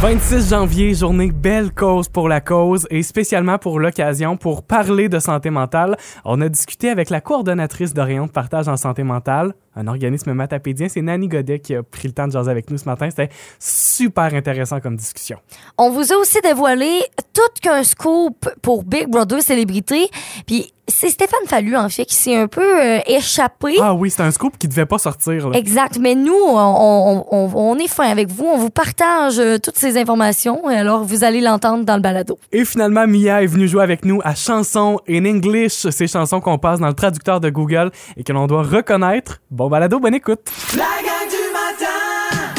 26 janvier, journée belle cause pour la cause et spécialement pour l'occasion pour parler de santé mentale. On a discuté avec la coordonnatrice d'Orient de partage en santé mentale, un organisme matapédien. C'est Nanny Godet qui a pris le temps de jaser avec nous ce matin. C'était super intéressant comme discussion. On vous a aussi dévoilé tout qu'un scoop pour Big Brother Célébrité. Puis c'est Stéphane Fallu, en fait, qui s'est un peu euh, échappé. Ah oui, c'est un scoop qui devait pas sortir. Là. Exact. Mais nous, on, on, on, est fin avec vous. On vous partage euh, toutes ces informations. Et alors, vous allez l'entendre dans le balado. Et finalement, Mia est venue jouer avec nous à Chansons in English. Ces chansons qu'on passe dans le traducteur de Google et que l'on doit reconnaître. Bon balado, bonne écoute. La gang du matin!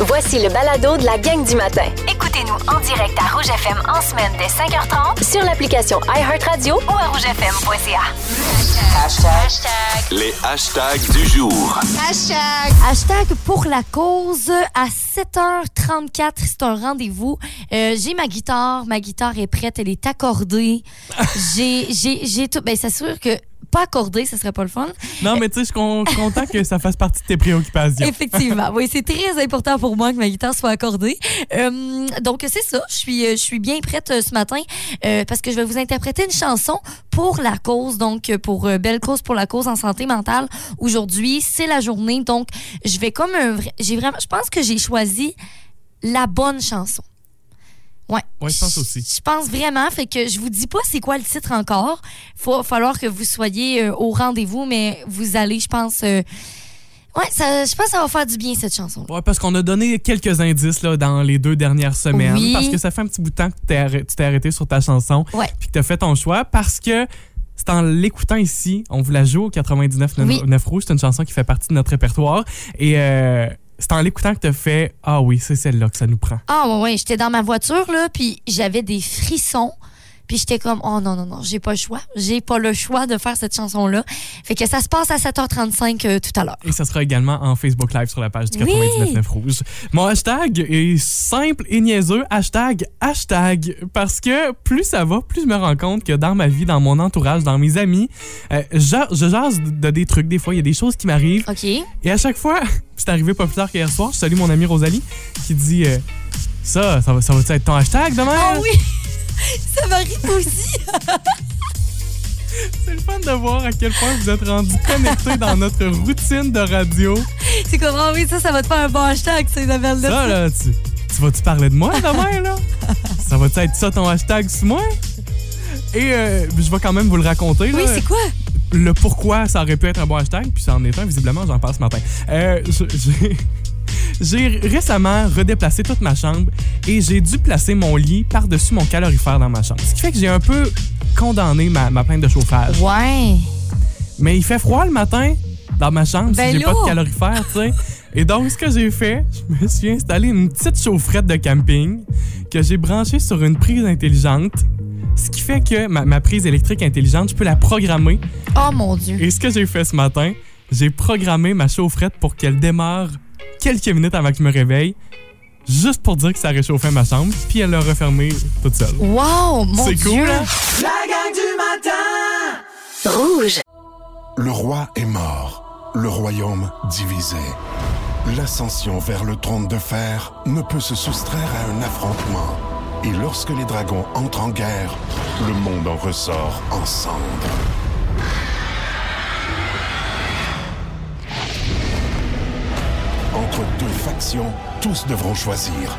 Voici le balado de la gang du matin. Écoutez-nous en direct à Rouge FM en semaine dès 5h30 sur l'application iHeartRadio ou à rougefm.ca. Hashtag. Les hashtags du jour. Hashtag. Hashtag pour la cause à 7h34. C'est un rendez-vous. Euh, j'ai ma guitare. Ma guitare est prête. Elle est accordée. j'ai, j'ai, j'ai tout. Ben, c'est sûr que pas accordé, ce serait pas le fun. Non, mais tu sais, je suis content que ça fasse partie de tes préoccupations. Effectivement. Oui, c'est très important pour moi que ma guitare soit accordée. Euh, donc, c'est ça. Je suis, je suis bien prête euh, ce matin euh, parce que je vais vous interpréter une chanson pour la cause, donc pour euh, Belle Cause pour la cause en santé mentale. Aujourd'hui, c'est la journée. Donc, je vais comme un vrai. J'ai vraiment. Je pense que j'ai choisi la bonne chanson. Ouais. Ouais, je pense aussi. Je pense vraiment. Fait que je vous dis pas c'est quoi le titre encore. Il va falloir que vous soyez euh, au rendez-vous, mais vous allez, je pense. euh, ouais, ça, je pense que ça va faire du bien cette chanson. Ouais, parce qu'on a donné quelques indices là, dans les deux dernières semaines. Oui. Parce que ça fait un petit bout de temps que tu t'es arrêté sur ta chanson. Ouais. Puis que t'as fait ton choix. Parce que c'est en l'écoutant ici, on vous la joue au 99 Oui. 9 rouge. C'est une chanson qui fait partie de notre répertoire. Et euh, c'est en l'écoutant que t'as fait Ah oui, c'est celle-là que ça nous prend. Ah ouais, ouais, j'étais dans ma voiture là, puis j'avais des frissons. Puis j'étais comme oh non non non, j'ai pas le choix, j'ai pas le choix de faire cette chanson là. Fait que ça se passe à 7h35 euh, tout à l'heure. Et ça sera également en Facebook Live sur la page du Oui. 99.9 Rouge. Mon hashtag est simple et niaiseux. Hashtag, hashtag. Parce que plus ça va, plus je me rends compte que dans ma vie, dans mon entourage, dans mes amis, euh, je, je jase de des trucs. Des fois, il y a des choses qui m'arrivent. OK. Et à chaque fois, c'est arrivé pas plus tard qu'hier soir, je salue mon amie Rosalie qui dit euh, Ça, ça va, ça va être ton hashtag demain? Ah oui. Ça m'arrive aussi. C'est le fun de voir à quel point vous êtes rendus connectés dans notre routine de radio. C'est comme ah oui, ça ça va te faire un bon hashtag, c'est Isabelle. Ça, là, tu, tu vas-tu parler de moi demain, là? ça va-tu être ça ton hashtag sur moi? Et euh, je vais quand même vous le raconter. Oui, c'est quoi? Le pourquoi ça aurait pu être un bon hashtag, puis ça en est un, visiblement, j'en parle ce matin. Euh, j'ai- j'ai récemment redéplacé toute ma chambre et j'ai dû placer mon lit par-dessus mon calorifère dans ma chambre. Ce qui fait que j'ai un peu condamné ma, ma plainte de chauffage. Ouais. Mais il fait froid le matin dans ma chambre Ben si j'ai pas de calorifère, tu sais. Et donc, ce que j'ai fait, je me suis installé une petite chaufferette de camping que j'ai branchée sur une prise intelligente. Ce qui fait que ma, ma prise électrique intelligente, je peux la programmer. Oh mon dieu. Et ce que j'ai fait ce matin, j'ai programmé ma chaufferette pour qu'elle démarre quelques minutes avant que je me réveille, juste pour dire que ça réchauffait ma chambre, puis elle l'a refermée toute seule. Wow, mon C'est dieu. cool, hein? La gang du matin! Rouge. Le roi est mort, le royaume divisé. L'ascension vers le trône de fer ne peut se soustraire à un affrontement. Et lorsque les dragons entrent en guerre, le monde en ressort en cendres. Entre deux factions, tous devront choisir.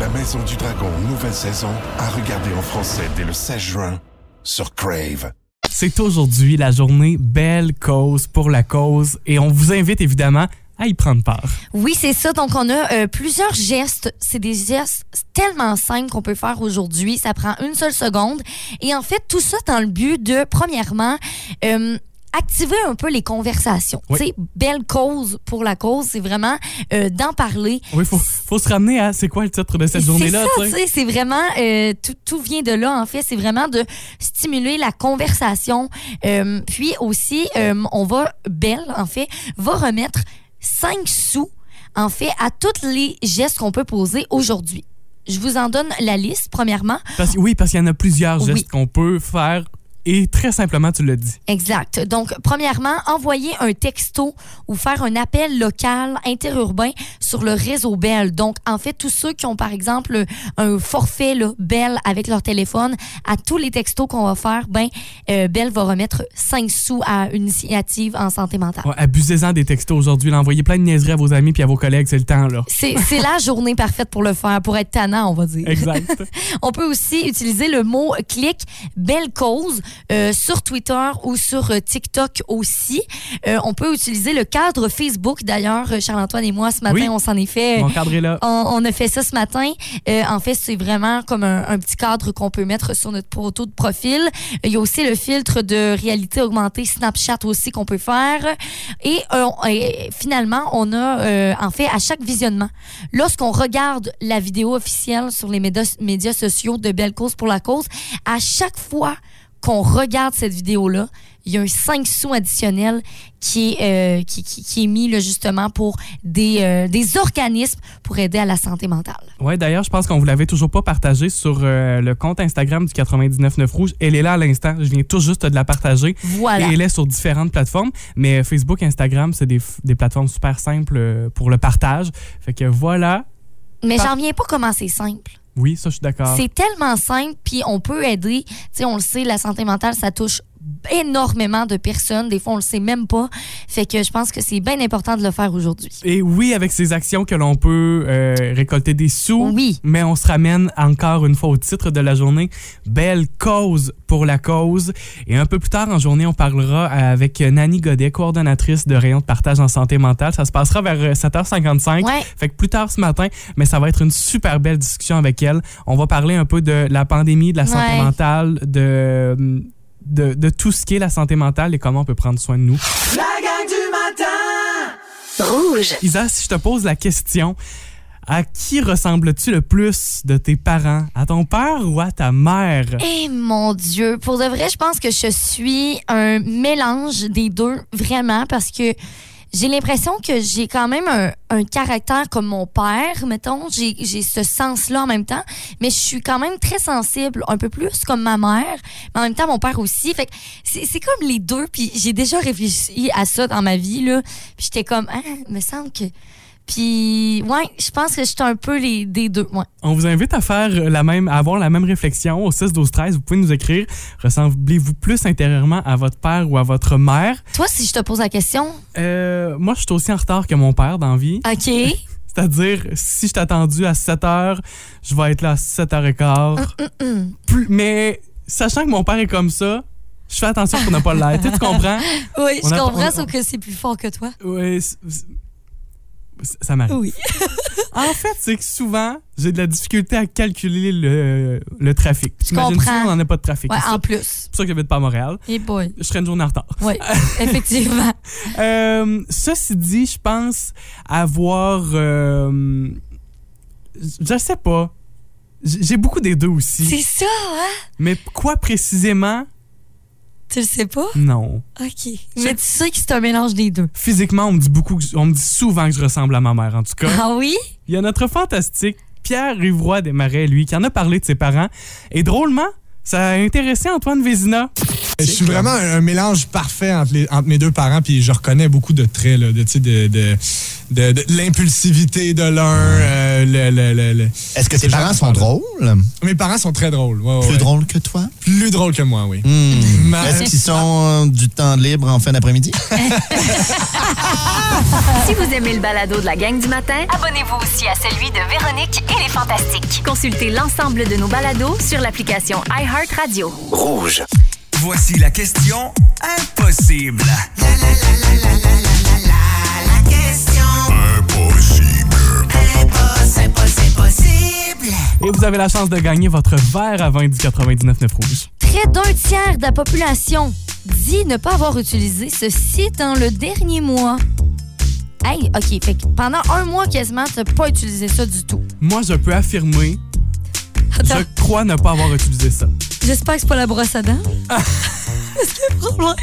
La Maison du Dragon, nouvelle saison, à regarder en français dès le 16 juin sur Crave. C'est aujourd'hui la journée Belle Cause pour la cause et on vous invite évidemment à y prendre part. Oui, c'est ça. Donc, on a euh, plusieurs gestes. C'est des gestes tellement simples qu'on peut faire aujourd'hui. Ça prend une seule seconde. Et en fait, tout ça dans le but de, premièrement, euh, activer un peu les conversations. Oui. Belle cause pour la cause, c'est vraiment euh, d'en parler. Oui, faut, faut se ramener à c'est quoi le titre de cette C'est journée-là, sais, c'est vraiment euh, tout, tout vient de là en fait, c'est vraiment de stimuler la conversation. Euh, puis aussi, on va Belle en fait va remettre 5 sous en fait à tous les gestes qu'on peut poser aujourd'hui. Je vous en donne la liste premièrement. Parce, oui, parce qu'il y en a plusieurs gestes Oui. qu'on peut faire et très simplement, tu l'as dit. Exact. Donc, premièrement, envoyer un texto ou faire un appel local interurbain sur le réseau Bell. Donc, en fait, tous ceux qui ont, par exemple, un forfait là, Bell avec leur téléphone, à tous les textos qu'on va faire, ben, euh, Bell va remettre 5 sous à une initiative en santé mentale. Ouais, Abusez-en des textos aujourd'hui. Envoyez plein de niaiseries à vos amis puis à vos collègues, c'est le temps, là. C'est c'est la journée parfaite pour le faire, pour être tannant, on va dire. Exact. On peut aussi utiliser le mot clic belle cause euh, sur Twitter ou sur euh, TikTok aussi. Euh, on peut utiliser le cadre Facebook. D'ailleurs, Charles-Antoine et moi, ce matin, Oui. on s'en est fait. Mon cadre est là. On, on a fait ça ce matin. Euh, en fait, c'est vraiment comme un, un petit cadre qu'on peut mettre sur notre photo de profil. Il y a aussi le filtre de réalité augmentée Snapchat aussi qu'on peut faire. Et, euh, et finalement, on a euh, en fait à chaque visionnement, lorsqu'on regarde la vidéo officielle sur les médias, médias sociaux de Belle Cause pour la cause, à chaque fois qu'on regarde cette vidéo-là, il y a un 5 sous additionnel qui est, euh, qui, qui- qui est mis là, justement pour des, euh, des organismes pour aider à la santé mentale. Ouais, d'ailleurs, je pense qu'on vous l'avait toujours pas partagé sur euh, le compte Instagram du 99.9 Rouge. Elle est là à l'instant. Je viens tout juste de la partager. Voilà. Et elle est sur différentes plateformes. Mais Facebook, Instagram, c'est des, des plateformes super simples pour le partage. Fait que voilà. Mais j'en viens pas comment c'est simple. Oui, ça, je suis d'accord. C'est tellement simple, puis on peut aider. Tu sais, on le sait, la santé mentale, ça touche énormément de personnes. Des fois, on le sait même pas. Fait que je pense que c'est bien important de le faire aujourd'hui. Et oui, avec ces actions que l'on peut euh, récolter des sous. Oui. Mais on se ramène encore une fois au titre de la journée. Belle cause pour la cause. Et un peu plus tard en journée, on parlera avec Nani Godet, coordonnatrice de rayon de partage en santé mentale. Ça se passera vers euh, 7h55. Ouais. Fait que plus tard ce matin, mais ça va être une super belle discussion avec elle. On va parler un peu de la pandémie, de la santé Ouais. mentale, de, de, de tout ce qui est la santé mentale et comment on peut prendre soin de nous. La gang du matin Rouge. Isa, si je te pose la question, à qui ressembles-tu le plus de tes parents? À ton père ou à ta mère? Eh mon Dieu, pour de vrai, je pense que je suis un mélange des deux, vraiment, parce que j'ai l'impression que j'ai quand même un, un caractère comme mon père, mettons. J'ai ce sens-là en même temps, mais je suis quand même très sensible, un peu plus comme ma mère, mais en même temps mon père aussi. Fait que c'est c'est comme les deux, puis j'ai déjà réfléchi à ça dans ma vie, là. Puis j'étais comme, ah, me semble que... Puis, ouais, je pense que j'étais un peu les, des deux, ouais. On vous invite à faire la même, à avoir la même réflexion au 6 12 13. Vous pouvez nous écrire. Ressemblez-vous plus intérieurement à votre père ou à votre mère? Toi, si je te pose la question, Euh, moi, je suis aussi en retard que mon père dans la vie. OK. C'est-à-dire, si je t'ai attendu à 7 h, je vais être là à 7 h 15. Plus- mais sachant que mon père est comme ça, je fais attention pour ne pas l'être. Tu comprends? Oui, On je a- comprends, on- sauf que c'est plus fort que toi. Oui, ça m'arrive. Oui. En fait, c'est que souvent, j'ai de la difficulté à calculer le, le trafic. T'imagines-tu, comprends. on n'en a pas de trafic. Ouais, en ça- plus. c'est pour ça que j'habite pas à Montréal. Et boy. Je serais une journée en retard. Oui, effectivement. Euh, ceci dit, je pense avoir... euh, je sais pas. J'ai beaucoup des deux aussi. C'est ça, hein? Mais quoi précisément? Tu le sais pas? Non. OK. Mais tu sais que c'est un mélange des deux. Physiquement, on me dit beaucoup, que- on me dit souvent que je ressemble à ma mère, en tout cas. Ah oui? Il y a notre fantastique Pierre Rivroy Desmarais, lui, qui en a parlé de ses parents. Et drôlement, ça a intéressé Antoine Vézina. Je suis vraiment un, un mélange parfait entre, les- entre mes deux parents, puis je reconnais beaucoup de traits, là, de, tu sais, de, de, de- de l'impulsivité de l'un. euh, le- le- le- le- Est-ce que tes parents sont drôles? Mes parents sont très drôles. ouais, ouais, Plus ouais. drôles que toi? Plus drôles que moi, oui. Hmm. Ma- Est-ce qu'ils sont euh, du temps libre en fin d'après-midi? Si vous aimez le balado de la gang du matin, Abonnez-vous aussi à celui de Véronique et les Fantastiques. consultez l'ensemble de nos balados sur l'application iHeartRadio. Rouge. Voici la question impossible. Et vous avez la chance de gagner votre verre à vin du 99.9 Rouge. Près d'un tiers de la population dit ne pas avoir utilisé ce site dans le dernier mois. Hey, OK, fait que pendant un mois quasiment, t'as pas utilisé ça du tout. Moi, je peux affirmer, Attends, je crois ne pas avoir utilisé ça. j'espère que c'est pas la brosse à dents. Est-ce qu'il y a un problème?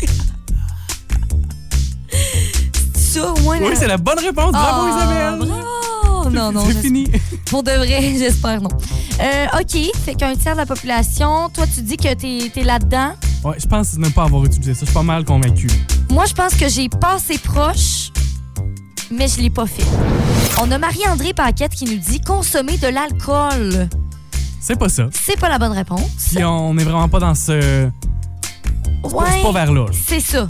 C'est ça, au moins? Oui, la- c'est la bonne réponse. Bravo, Ah, Isabelle. Bravo! Non, non, C'est fini. Pour de vrai, j'espère non. Euh, OK, fait qu'un tiers de la population, toi, tu dis que t'es es, là-dedans? Ouais, je pense ne pas avoir utilisé ça. Je suis pas mal convaincu. Moi, je pense que j'ai passé proche, mais je l'ai pas fait. On a Marie-André Paquette qui nous dit consommer de l'alcool. C'est pas ça. C'est pas la bonne réponse. Puis on est vraiment pas dans ce. Pas- c'est pas vers là. C'est ça.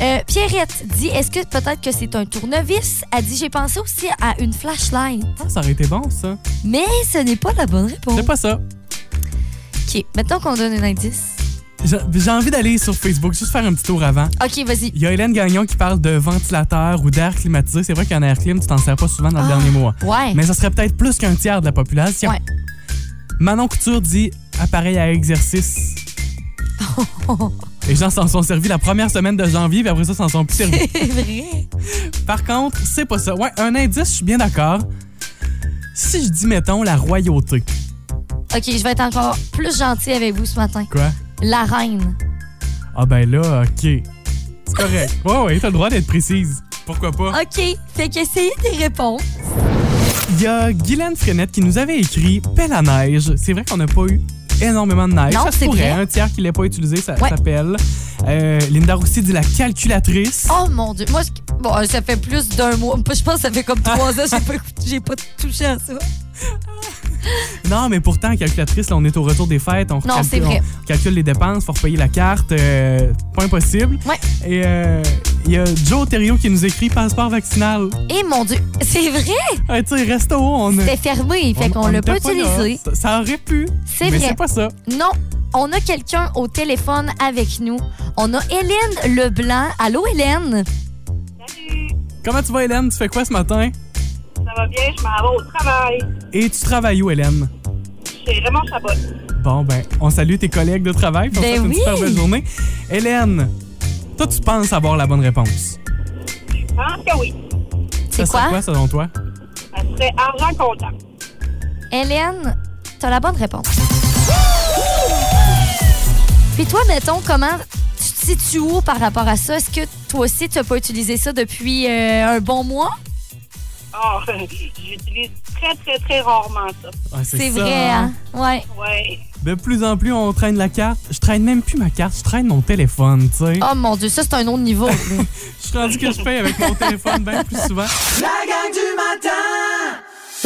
Euh, Pierrette dit est-ce que peut-être que c'est un tournevis? Elle dit j'ai pensé aussi à une flashlight, Ah, ça aurait été bon, ça. mais ce n'est pas la bonne réponse. C'est pas ça. OK, maintenant qu'on donne un indice. J'ai envie d'aller sur Facebook, juste faire un petit tour avant. OK, vas-y. Il y a Hélène Gagnon qui parle de ventilateur ou d'air climatisé. C'est vrai qu'un air clim, tu t'en sers pas souvent dans le Ah, dernier mois. Ouais. Mais ça serait peut-être plus qu'un tiers de la population. Ouais. Manon Couture dit appareil à exercice. Les gens s'en sont servis la première semaine de janvier, puis après ça, s'en sont plus servis. C'est vrai. Par contre, c'est pas ça. Ouais, un indice, je suis bien d'accord. Si je dis, mettons, la royauté. OK, je vais être encore plus gentil avec vous ce matin. Quoi? La reine. Ah ben là, OK. C'est correct. Ouais, ouais, t'as le droit d'être précise. Pourquoi pas? OK, fait qu'essayez des réponses. Il y a Guylaine Frenette qui nous avait écrit Pelle à neige. C'est vrai qu'on n'a pas eu énormément de neige. Non, ça se pourrait. vrai. Un tiers qui l'a pas utilisé, ça Ouais. s'appelle. Euh, Linda Roussy dit la calculatrice. Oh mon Dieu. Moi, je- bon, ça fait plus d'un mois. Je pense que ça fait comme trois ans j'ai pas, j'ai pas touché à ça. Non, mais pourtant, calculatrice, là, on est au retour des fêtes. On, Non, calcule, c'est vrai. on calcule les dépenses, faut repayer la carte. euh, pas impossible. Ouais. Et euh, il y a Joe Thériault qui nous écrit passeport vaccinal. Et mon Dieu, c'est vrai, Ah, tu sais, resto, on a. c'était fermé, fait on- qu'on on l'a pas utilisé. Ça, ça aurait pu. C'est mais vrai. c'est pas ça. Non, on a quelqu'un au téléphone avec nous. On a Hélène Leblanc. Allô, Hélène? Salut, Comment tu vas, Hélène? Tu fais quoi ce matin? Ça va bien, je m'en vais au travail. Et tu travailles où, Hélène? Chez Raymond Chabot. Bon, ben, on salue tes collègues de travail. on Ben une oui. super belle journée. Hélène, toi, tu penses avoir la bonne réponse? Je pense que oui. C'est ça serait quoi? quoi, selon toi? Ça serait argent comptant. Hélène, t'as la bonne réponse. Puis toi, mettons, comment tu te situes où par rapport à ça? Est-ce que toi aussi, tu n'as pas utilisé ça depuis euh, un bon mois? Ah, j'utilise très, très, très rarement ça. Ah, C'est ça, vrai, hein? Ouais. Ouais. De plus en plus, on traîne la carte. Je traîne même plus ma carte, je traîne mon téléphone, tu sais. Oh mon Dieu, ça, c'est un autre niveau. Je suis rendu que je paye avec mon téléphone bien plus souvent. La gang du matin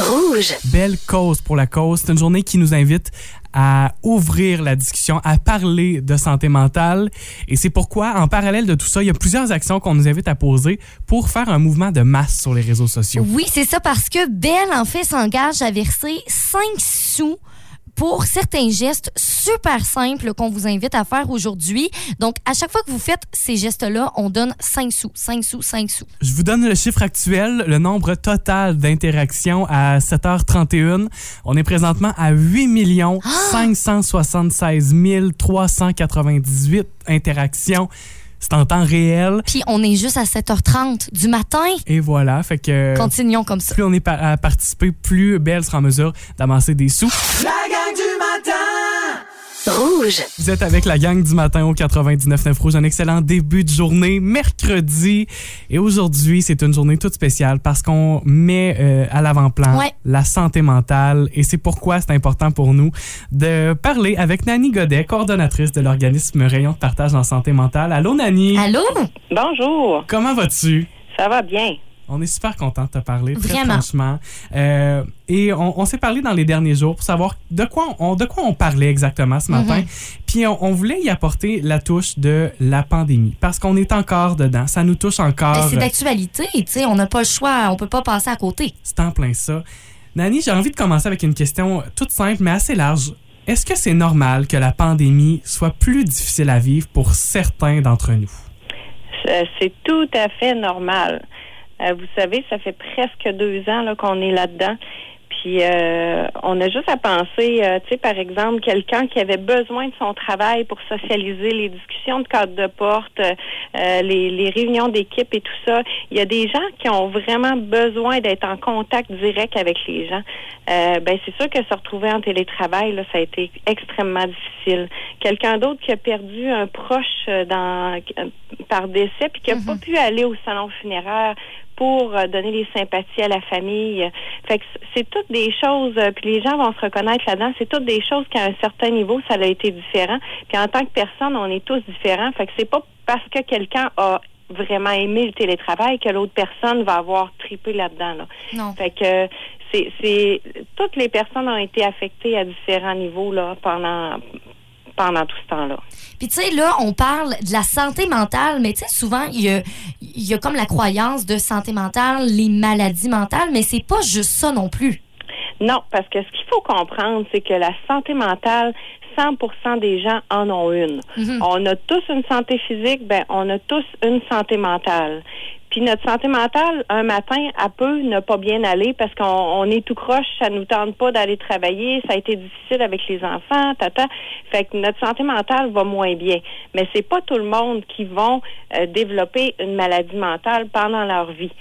Rouge. Belle cause pour la cause. C'est une journée qui nous invite à ouvrir la discussion, à parler de santé mentale. Et c'est pourquoi, en parallèle de tout ça, il y a plusieurs actions qu'on nous invite à poser pour faire un mouvement de masse sur les réseaux sociaux. Oui, c'est ça, parce que Belle, en fait, s'engage à verser 5 sous pour certains gestes super simples qu'on vous invite à faire aujourd'hui. Donc, à chaque fois que vous faites ces gestes-là, on donne 5 sous, 5 sous, 5 sous. Je vous donne le chiffre actuel, le nombre total d'interactions à 7h31. On est présentement à 8 576 398 interactions. C'est en temps réel. Puis, on est juste à 7h30 du matin. Et voilà, fait que Continuons comme ça. plus on est à participer, plus Belle sera en mesure d'amasser des sous. La gang du matin Rouge. Vous êtes avec la gang du matin au 99.9 Rouge. Un excellent début de journée, mercredi. Et aujourd'hui, c'est une journée toute spéciale parce qu'on met euh, à l'avant-plan Ouais. la santé mentale. Et c'est pourquoi c'est important pour nous de parler avec Nani Godet, coordonnatrice de l'organisme Rayon de partage en santé mentale. Allô, Nani? Allô? Bonjour. Comment vas-tu? Ça va bien. On est super content de te parler, très Vraiment. franchement. Euh, et on, on s'est parlé dans les derniers jours pour savoir de quoi on, de quoi on parlait exactement ce matin. Mhm. Puis on, on voulait y apporter la touche de la pandémie parce qu'on est encore dedans. Ça nous touche encore. Ben, c'est d'actualité, tu sais, on n'a pas le choix, on peut pas passer à côté. C'est en plein ça. Nani, j'ai envie de commencer avec une question toute simple mais assez large. Est-ce que c'est normal que la pandémie soit plus difficile à vivre pour certains d'entre nous? C'est- C'est tout à fait normal. Euh, vous savez, ça fait presque deux ans là, qu'on est là-dedans. Puis euh, on a juste à penser, euh, tu sais, par exemple, quelqu'un qui avait besoin de son travail pour socialiser les discussions de cadre de porte, euh, les, les réunions d'équipe et tout ça. Il y a des gens qui ont vraiment besoin d'être en contact direct avec les gens. Euh, ben c'est sûr que se retrouver en télétravail, là, ça a été extrêmement difficile. Quelqu'un d'autre qui a perdu un proche euh, dans par décès puis qui n'a pas pu aller au salon funéraire pour euh, donner les sympathies à la famille. Fait que c'est toutes des choses, euh, puis les gens vont se reconnaître là-dedans, c'est toutes des choses qu'à un certain niveau, ça a été différent. Puis en tant que personne, on est tous différents. Fait que c'est pas parce que quelqu'un a vraiment aimé le télétravail que l'autre personne va avoir tripé là-dedans. Là. Non. Fait que c'est, c'est toutes les personnes ont été affectées à différents niveaux là pendant pendant tout ce temps-là. Puis tu sais, là, on parle de la santé mentale, mais tu sais, souvent, il y a, il y a comme la croyance de santé mentale, les maladies mentales, mais c'est pas juste ça non plus. Non, parce que ce qu'il faut comprendre, c'est que la santé mentale, 100% des gens en ont une. Mhm. On a tous une santé physique, ben on a tous une santé mentale. Puis notre santé mentale, un matin, elle peut ne pas bien aller parce qu'on on est tout croche, ça nous tente pas d'aller travailler, ça a été difficile avec les enfants, tata. Fait que notre santé mentale va moins bien. Mais c'est pas tout le monde qui vont euh, développer une maladie mentale pendant leur vie.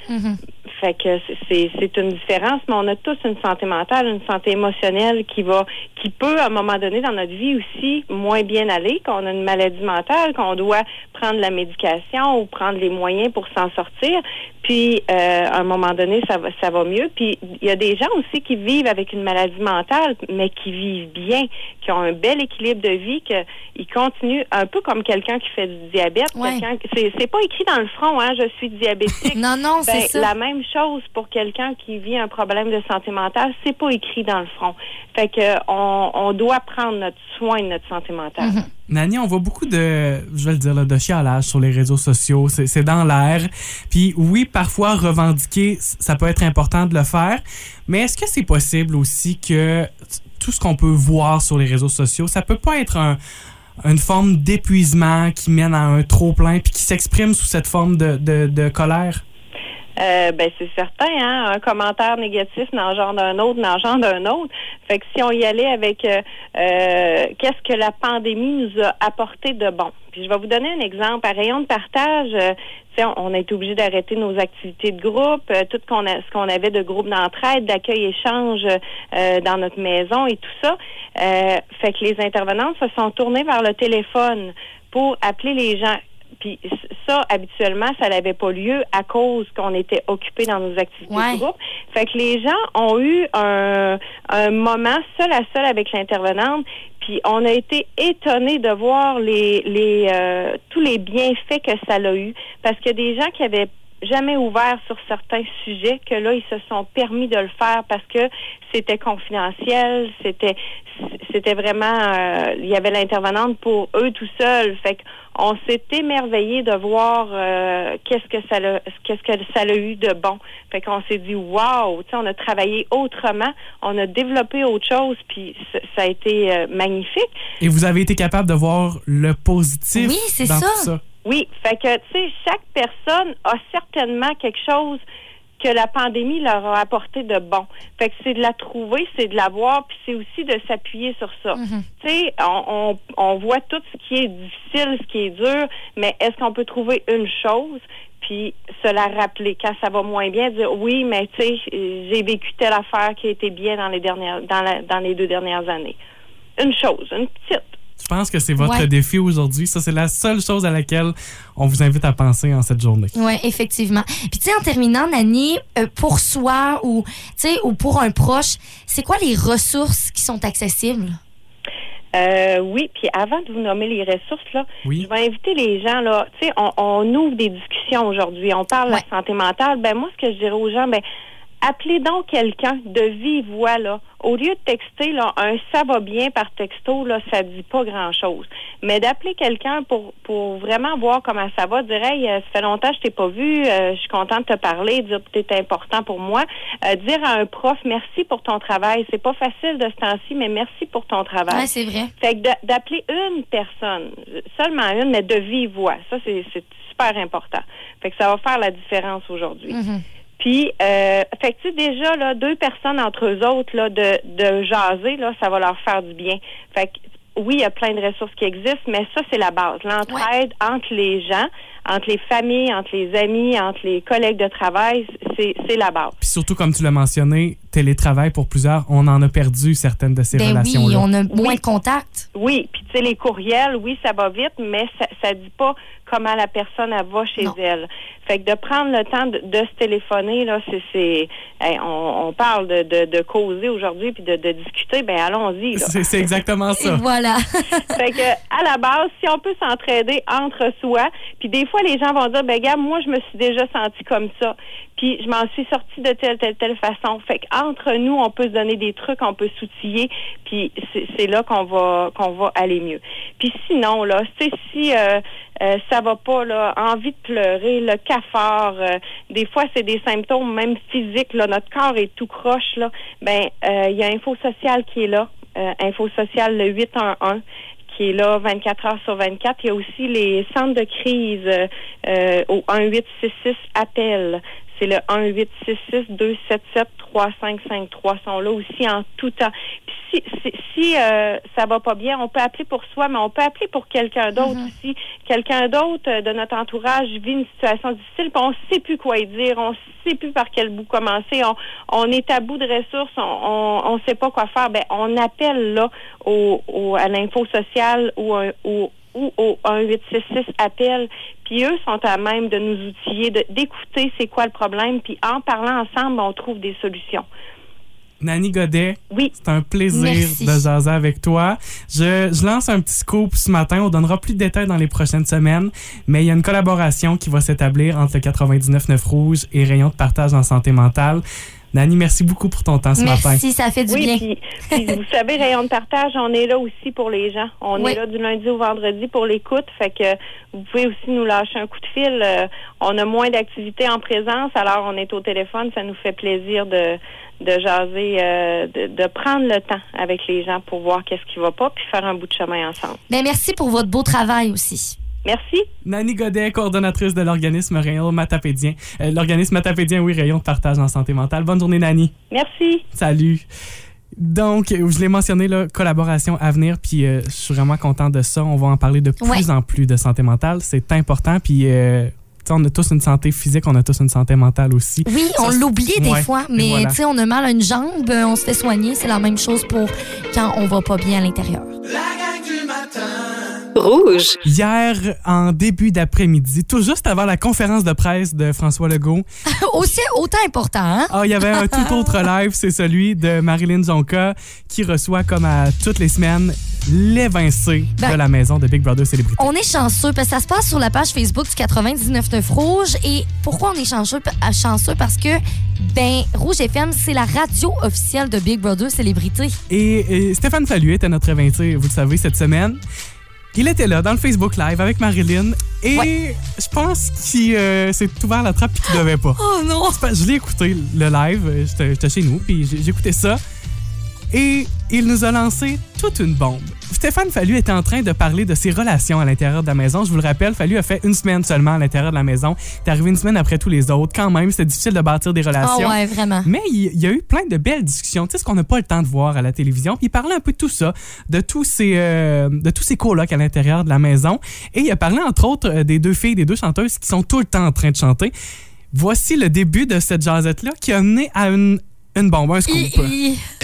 Fait que c'est- c'est une différence, mais on a tous une santé mentale, une santé émotionnelle qui va, qui peut à un moment donné dans notre vie aussi moins bien aller, qu'on a une maladie mentale, qu'on doit prendre la médication ou prendre les moyens pour s'en sortir. Puis euh, à un moment donné, ça va, ça va mieux. Puis il y a des gens aussi qui vivent avec une maladie mentale, mais qui vivent bien, qui ont un bel équilibre de vie, que ils continuent un peu comme quelqu'un qui fait du diabète. Ouais. Quelqu'un, c'est c'est pas écrit dans le front, hein, je suis diabétique. Non, non, c'est Ben, ça. La même chose pour quelqu'un qui vit un problème de santé mentale, c'est pas écrit dans le front. Fait que on, doit prendre notre soin de notre santé mentale. Mhm. Nani, on voit beaucoup de, je vais le dire, de chialage sur les réseaux sociaux. C'est dans l'air. Puis oui, parfois, revendiquer, ça peut être important de le faire. Mais est-ce que c'est possible aussi que tout ce qu'on peut voir sur les réseaux sociaux, ça peut pas être un- une forme d'épuisement qui mène à un trop-plein puis qui s'exprime sous cette forme de colère? Euh, ben c'est certain, hein. Un commentaire négatif n'engendre d'un autre, n'engendre d'un autre. Fait que si on y allait avec euh, euh, qu'est-ce que la pandémie nous a apporté de bon? Puis je vais vous donner un exemple. À rayon de partage, euh, on, a été obligé d'arrêter nos activités de groupe, euh, tout qu'on a, ce qu'on avait de groupe d'entraide, d'accueil échange euh, dans notre maison et tout ça. Euh, fait que les intervenantes se sont tournées vers le téléphone pour appeler les gens. Puis ça, habituellement, ça n'avait pas lieu à cause qu'on était occupés dans nos activités Ouais. de groupe. Fait que les gens ont eu un, un moment seul à seul avec l'intervenante, puis on a été étonnés de voir les, les euh, tous les bienfaits que ça a eu, parce a des gens qui avaient jamais ouvert sur certains sujets que là ils se sont permis de le faire parce que c'était confidentiel, c'était c'était vraiment euh, il y avait l'intervenante pour eux tout seuls. Fait qu'on s'est émerveillé de voir euh, qu'est-ce que ça l'a qu'est-ce que ça a eu de bon. Fait qu'on s'est dit waouh, tu sais on a travaillé autrement, on a développé autre chose puis c- ça a été euh, magnifique. Et vous avez été capable de voir le positif Oui, c'est dans ça. tout ça. Oui, fait que tu sais chaque personne a certainement quelque chose que la pandémie leur a apporté de bon. Fait que c'est de la trouver, c'est de la voir, puis c'est aussi de s'appuyer sur ça. Tu sais, on, on, on voit tout ce qui est difficile, ce qui est dur, mais est-ce qu'on peut trouver une chose, puis se la rappeler? Quand ça va moins bien, dire oui, mais tu sais, j'ai vécu telle affaire qui a été bien dans les dernières, dans, la, dans les deux dernières années. Une chose, une petite. Je pense que c'est votre Ouais. défi aujourd'hui. Ça, c'est la seule chose à laquelle on vous invite à penser en cette journée. Oui, effectivement. Puis tu sais, en terminant, Nani, euh, pour soi ou, tu sais, ou pour un proche, c'est quoi les ressources qui sont accessibles? Euh, oui, puis avant de vous nommer les ressources, là, Oui. je vais inviter les gens, là, tu sais, on, on ouvre des discussions aujourd'hui, on parle de Ouais. la santé mentale. Ben moi, ce que je dirais aux gens, ben appelez donc quelqu'un de vive voix, là. Au lieu de texter, là, un ça va bien par texto, là, ça dit pas grand-chose. Mais d'appeler quelqu'un pour, pour vraiment voir comment ça va, dire, hey, euh, ça fait longtemps que je t'ai pas vu, euh, je suis contente de te parler, dire que t'es important pour moi. Euh, dire à un prof, merci pour ton travail. C'est pas facile de ce temps-ci, mais merci pour ton travail. Ouais, c'est vrai. Fait que d'appeler une personne, seulement une, mais de vive voix, ça c'est c'est super important. Fait que ça va faire la différence aujourd'hui. Mhm. Puis, euh, fait que tu sais, déjà, là, deux personnes entre eux autres, là, de, de jaser, là, ça va leur faire du bien. Fait que, oui, il y a plein de ressources qui existent, mais ça, c'est la base. L'entraide entre les gens, entre les familles, entre les amis, entre les collègues de travail, c'est c'est la base. Puis surtout, comme tu l'as mentionné, télétravail pour plusieurs, on en a perdu certaines de ces Ben oui, relations-là. on a moins de contact. Oui, puis tu sais, les courriels, oui, ça va vite, mais ça, ça dit pas comment la personne elle va chez elle. Fait que de prendre le temps de, de se téléphoner, là, c'est, c'est hey, on, on parle de, de, de causer aujourd'hui puis de, de discuter, ben allons-y. là. C'est c'est exactement ça. Voilà. fait que à la base, si on peut s'entraider entre soi, puis des fois les gens vont dire, ben gars, moi je me suis déjà senti comme ça, puis je m'en suis sortie de telle telle telle façon. Fait qu'entre nous, on peut se donner des trucs, on peut s'outiller, puis c'est là qu'on va qu'on va aller mieux. Puis sinon là, tu sais si euh, euh, ça va pas là, envie de pleurer, le cafard, euh, des fois c'est des symptômes même physiques là, notre corps est tout croche là. Ben euh, il y a Info Social qui est là, euh, Info Social le 811 qui est là 24 heures sur 24. Il y a aussi les centres de crise euh, euh, au 1866 appel. C'est le 1-866-277-3553. sont là aussi en tout temps. Puis si, si, si, euh, ça va pas bien, on peut appeler pour soi, mais on peut appeler pour quelqu'un d'autre aussi. Quelqu'un d'autre euh, de notre entourage vit une situation difficile, puis on sait plus quoi y dire, on sait plus par quel bout commencer, on, on est à bout de ressources, on, on, on sait pas quoi faire. Ben, on appelle là au, au, à l'info sociale ou, un- ou ou au 1866 appel, puis eux sont à même de nous outiller, de- d'écouter c'est quoi le problème, puis en parlant ensemble, on trouve des solutions. Nani Godet, oui. c'est un plaisir Merci. de jaser avec toi. Je, je lance un petit scoop ce matin. On donnera plus de détails dans les prochaines semaines, mais il y a une collaboration qui va s'établir entre le 99.9 Rouge et Rayon de partage en santé mentale. Nani, merci beaucoup pour ton temps ce matin. Merci, ça fait du oui, bien. Puis, puis vous savez, Rayon de partage, on est là aussi pour les gens. On Oui. est là du lundi au vendredi pour l'écoute. Fait que vous pouvez aussi nous lâcher un coup de fil. Euh, on a moins d'activités en présence, alors on est au téléphone. Ça nous fait plaisir de, de jaser, euh, de, de prendre le temps avec les gens pour voir qu'est-ce qui va pas, puis faire un bout de chemin ensemble. Ben, merci pour votre beau travail aussi. Merci. Nani Godet, coordonnatrice de l'organisme Rayon Matapédien. Euh, l'organisme Matapédien, oui, Rayon de partage en santé mentale. Bonne journée, Nani. Merci. Salut. Donc, euh, je l'ai mentionné, là, collaboration à venir, puis euh, je suis vraiment content de ça. On va en parler de plus Ouais. en plus de santé mentale. C'est important, puis euh, tu sais, on a tous une santé physique, on a tous une santé mentale aussi. Oui, on l'oublie des ouais, fois, mais voilà. tu sais, on a mal à une jambe, on se fait soigner. C'est la même chose pour quand on va pas bien à l'intérieur. Rouge. Hier, en début d'après-midi, tout juste avant la conférence de presse de François Legault, Aussi autant important, hein? Ah, il y avait un tout autre live, c'est celui de Marilyn Zonka qui reçoit comme à toutes les semaines l'évincé Ben, de la maison de Big Brother Célébrité. On est chanceux parce que ça se passe sur la page Facebook du 99.9 Rouge. Et pourquoi on est chanceux? euh, chanceux? Parce que, ben, Rouge FM, c'est la radio officielle de Big Brother Célébrité. Et, et Stéphane Fallu était notre évincé, vous le savez, cette semaine. Il était là dans le Facebook Live avec Marilyn et je pense qu'il euh, s'est ouvert la trappe et qu'il devait pas. Oh non! Je l'ai écouté, le live, j'étais chez nous, puis écouté ça. Et il nous a lancé toute une bombe. Stéphane Fallu était en train de parler de ses relations à l'intérieur de la maison. Je vous le rappelle, Fallu a fait une semaine seulement à l'intérieur de la maison. Il est arrivé une semaine après tous les autres. Quand même, c'était difficile de bâtir des relations. Ah ouais, vraiment. Mais il il y a eu plein de belles discussions, tu sais, ce qu'on n'a pas le temps de voir à la télévision. Puis il parlait un peu de tout ça, de tous ces, euh, de tous ces colocs à l'intérieur de la maison. Et il a parlé, entre autres, euh, des deux filles, des deux chanteuses qui sont tout le temps en train de chanter. Voici le début de cette jazzette-là qui a mené à une, une bombe, un scoop.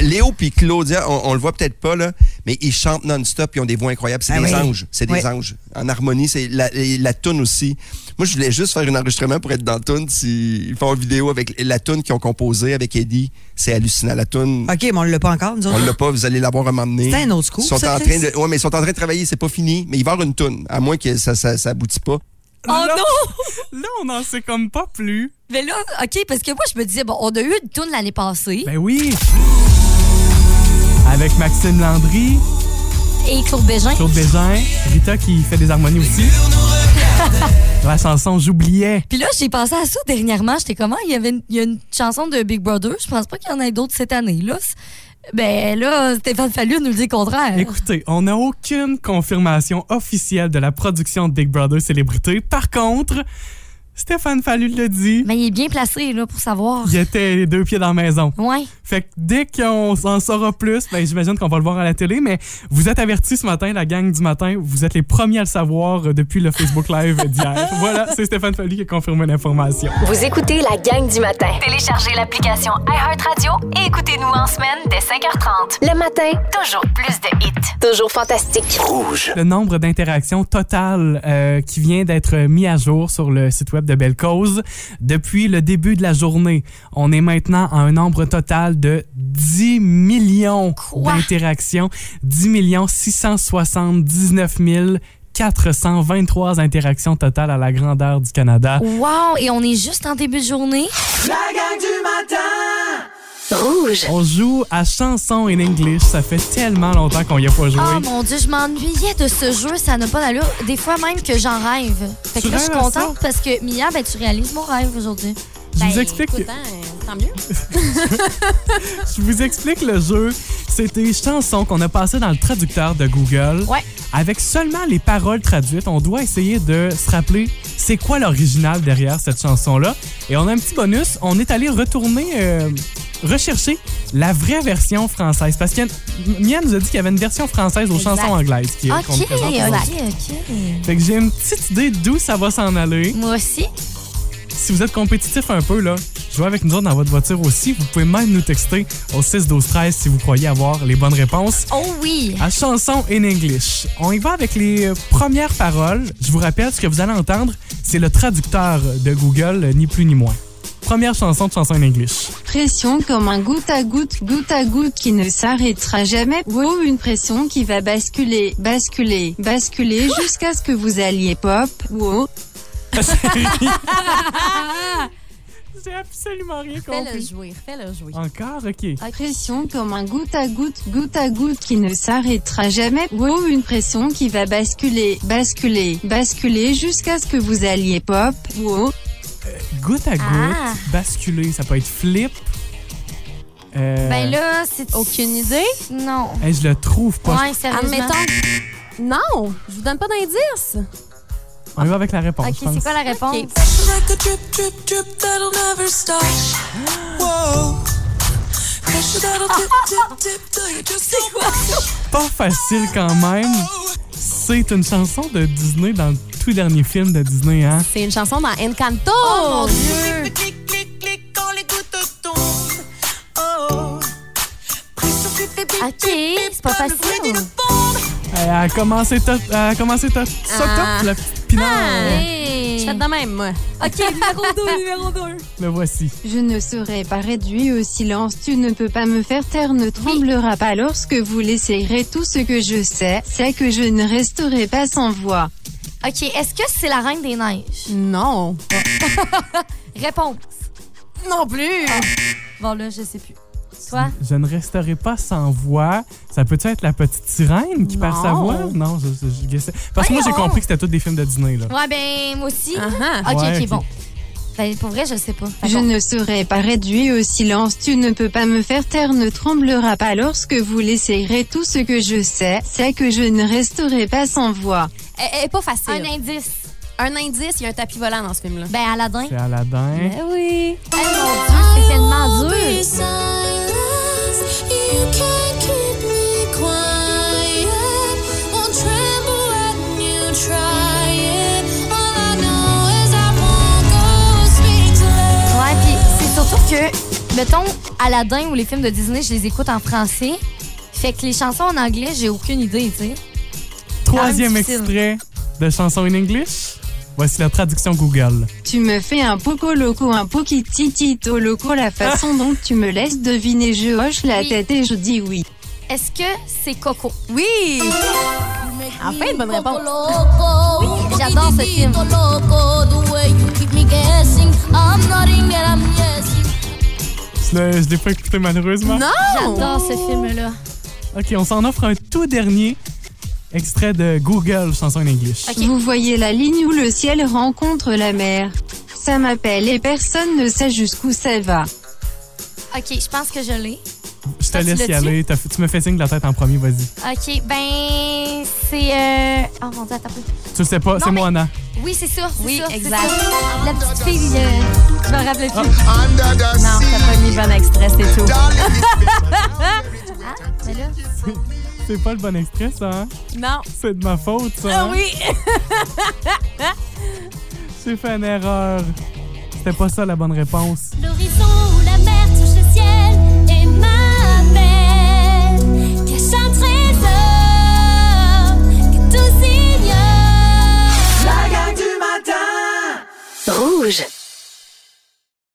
Léo puis Claudia, on, on le voit peut-être pas, là, mais ils chantent non-stop, ils ont des voix incroyables. C'est Ah des oui. anges. C'est des anges. En harmonie, c'est la, la toune aussi. Moi, je voulais juste faire un enregistrement pour être dans la toune. Si, ils font une vidéo avec la toune qu'ils ont composée avec Eddie. C'est hallucinant. La toune. OK, mais on l'a pas encore, nous autres. On l'a pas, vous allez l'avoir un moment donné. C'est un autre scoop, Ils sont ça, en train de, ouais, mais ils sont en train de travailler, c'est pas fini, mais il va y avoir une toune, à moins que ça, ça, ça aboutit pas. Oh là, non! Là, on n'en sait comme pas plus. Mais là, OK, parce que moi, je me disais, bon, on a eu une tourne l'année passée. Ben oui. Avec Maxime Landry, Et Claude Bégin. Claude Bégin, Rita qui fait des harmonies aussi. La chanson J'oubliais. Puis là, j'ai pensé à ça dernièrement. J'étais comment? Il y avait une, il y a une chanson de Big Brother. Je pense pas qu'il y en ait d'autres cette année. Là, C'est- ben là, Stéphane Fallu nous dit le contraire. Écoutez, on n'a aucune confirmation officielle de la production de Big Brother Célébrité. Par contre, Stéphane Fallu l'a dit. Mais il est bien placé là, pour savoir. Il était les deux pieds dans la maison. Ouais. Fait que dès qu'on en saura plus, ben, j'imagine qu'on va le voir à la télé, mais vous êtes avertis ce matin, la gang du matin, vous êtes les premiers à le savoir euh, depuis le Facebook Live d'hier. voilà, c'est Stéphane Fallu qui a confirmé l'information. Vous écoutez la gang du matin. Téléchargez l'application iHeartRadio et écoutez-nous en semaine dès 5h30. Le matin, toujours plus de hits. Toujours fantastique. Rouge. Le nombre d'interactions totales euh, qui vient d'être mis à jour sur le site web de Belle Cause depuis le début de la journée. On est maintenant à un nombre total de 10 millions d'interactions. 10 millions 679 423 interactions totales à la grandeur du Canada. Wow! Et on est juste en début de journée? La gang du matin! Rouge. On joue à chansons in English. Ça fait tellement longtemps qu'on y a pas joué. Oh mon Dieu, je m'ennuyais de ce jeu. Ça n'a pas d'allure. Des fois même que j'en rêve. Fait que Tu là, je suis contente parce que Mia, ben, tu réalises mon rêve aujourd'hui. Je Ben, vous explique. Écoute, hein, tant mieux. Je vous explique le jeu. C'est des chansons qu'on a passées dans le traducteur de Google. Ouais. Avec seulement les paroles traduites, on doit essayer de se rappeler c'est quoi l'original derrière cette chanson-là. Et on a un petit bonus. On est allé retourner, euh, rechercher la vraie version française. Parce que Mia nous a dit qu'il y avait une version française aux Exact. chansons anglaises qui, qu'on OK, nous OK, présente aujourd'hui. OK. Fait que j'ai une petite idée d'où ça va s'en aller. Moi aussi. Si vous êtes compétitif un peu, là, jouez avec nous autres dans votre voiture aussi. Vous pouvez même nous texter au 6 12 13 si vous croyez avoir les bonnes réponses. Oh oui. À chanson in English. On y va avec les euh, premières paroles. Je vous rappelle, ce que vous allez entendre, c'est le traducteur de Google, ni plus ni moins. Première chanson de chanson in English. Pression comme un goutte à goutte, goutte à goutte qui ne s'arrêtera jamais. Wow, une pression qui va basculer, basculer, basculer jusqu'à ce que vous alliez pop. Wow. J'ai absolument rien Fais-le compris. jouer, fais-le jouer. Encore, OK. Pression comme un goutte à goutte, goutte à goutte qui ne s'arrêtera jamais. Wow, une pression qui va basculer, basculer, basculer jusqu'à ce que vous alliez pop. Wow. Goutte à goutte, Ah. basculer, ça peut être flip. Euh, Ben là, c'est. Aucune idée? Non. hey, je le trouve pas. Ouais. Admettons. Non, je vous donne pas d'indice. On y va avec la réponse. OK, c'est quoi la réponse? Pas facile quand même. C'est une chanson de Disney dans le tout dernier film de Disney, hein? C'est une chanson dans Encanto. Oh mon Dieu! OK, c'est pas facile. Elle a commencé top, elle a commencé top, ça Ah. top, la petite pinard. Hey. Je fais de même, moi. OK, numéro 2, numéro 2. Le voici. Je ne serai pas réduit au silence, tu ne peux pas me faire taire, ne tremblera pas lorsque vous laisserez tout ce que je sais, c'est que je ne resterai pas sans voix. OK, est-ce que c'est la Reine des Neiges? Non. Réponse. Non plus. Bon, là, je sais plus. Toi? Je ne resterai pas sans voix. Ça peut-être être la petite sirène qui perd sa voix? Non, je, je, je guessais. Parce que moi, j'ai compris que c'était tous des films de Disney, là. Ouais, ben, moi aussi. Ah, OK, Ouais, OK, ok. bon. Ben, pour vrai, je sais pas. Je ne serai pas réduit au silence, tu ne peux pas me faire taire, ne tremblera pas lorsque vous laisserez tout ce que je sais, c'est que je ne resterai pas sans voix. Elle, elle est pas facile. Un indice. Un indice, il y a un tapis volant dans ce film-là. Ben, Aladdin. C'est Aladdin. Eh oui. Eh mon Dieu, c'est tellement dur. Surtout que, mettons, Aladdin ou les films de Disney, je les écoute en français. Fait que les chansons en anglais, j'ai aucune idée, tu sais. Troisième extrait de chanson in English. Voici la traduction Google. Tu me fais un poco loco, un poquitito loco, la façon dont tu me laisses deviner, je hoche la tête et je dis oui. Est-ce que c'est Coco? Oui. Enfin, une bonne réponse. Oui, j'adore ce film. Je l'ai je l'ai pas écouté malheureusement. Non. J'adore ce film-là. OK, on s'en offre un tout dernier extrait de Google, chanson in English. OK. Vous voyez la ligne où le ciel rencontre la mer. Ça m'appelle et personne ne sait jusqu'où ça va. OK, je pense que je l'ai. Je te Ah, tu laisse y aller. T'as Tu me fais signe de la tête en premier, vas-y. OK, ben, c'est. Euh... Oh mon dieu, attends un peu. Tu le sais pas, c'est mais- Moana. Oui, c'est ça. c'est Oui, c'est exact. La petite fille, euh, je me plus. Non, t'as pas mis le bon extrait, c'est tout. Ah, mais là. C'est pas le bon extrait, ça, hein? Non. C'est de ma faute, ça. Ah hein? oui. J'ai fait une erreur. C'était pas ça la bonne réponse. L'horizon où la mer Rouge.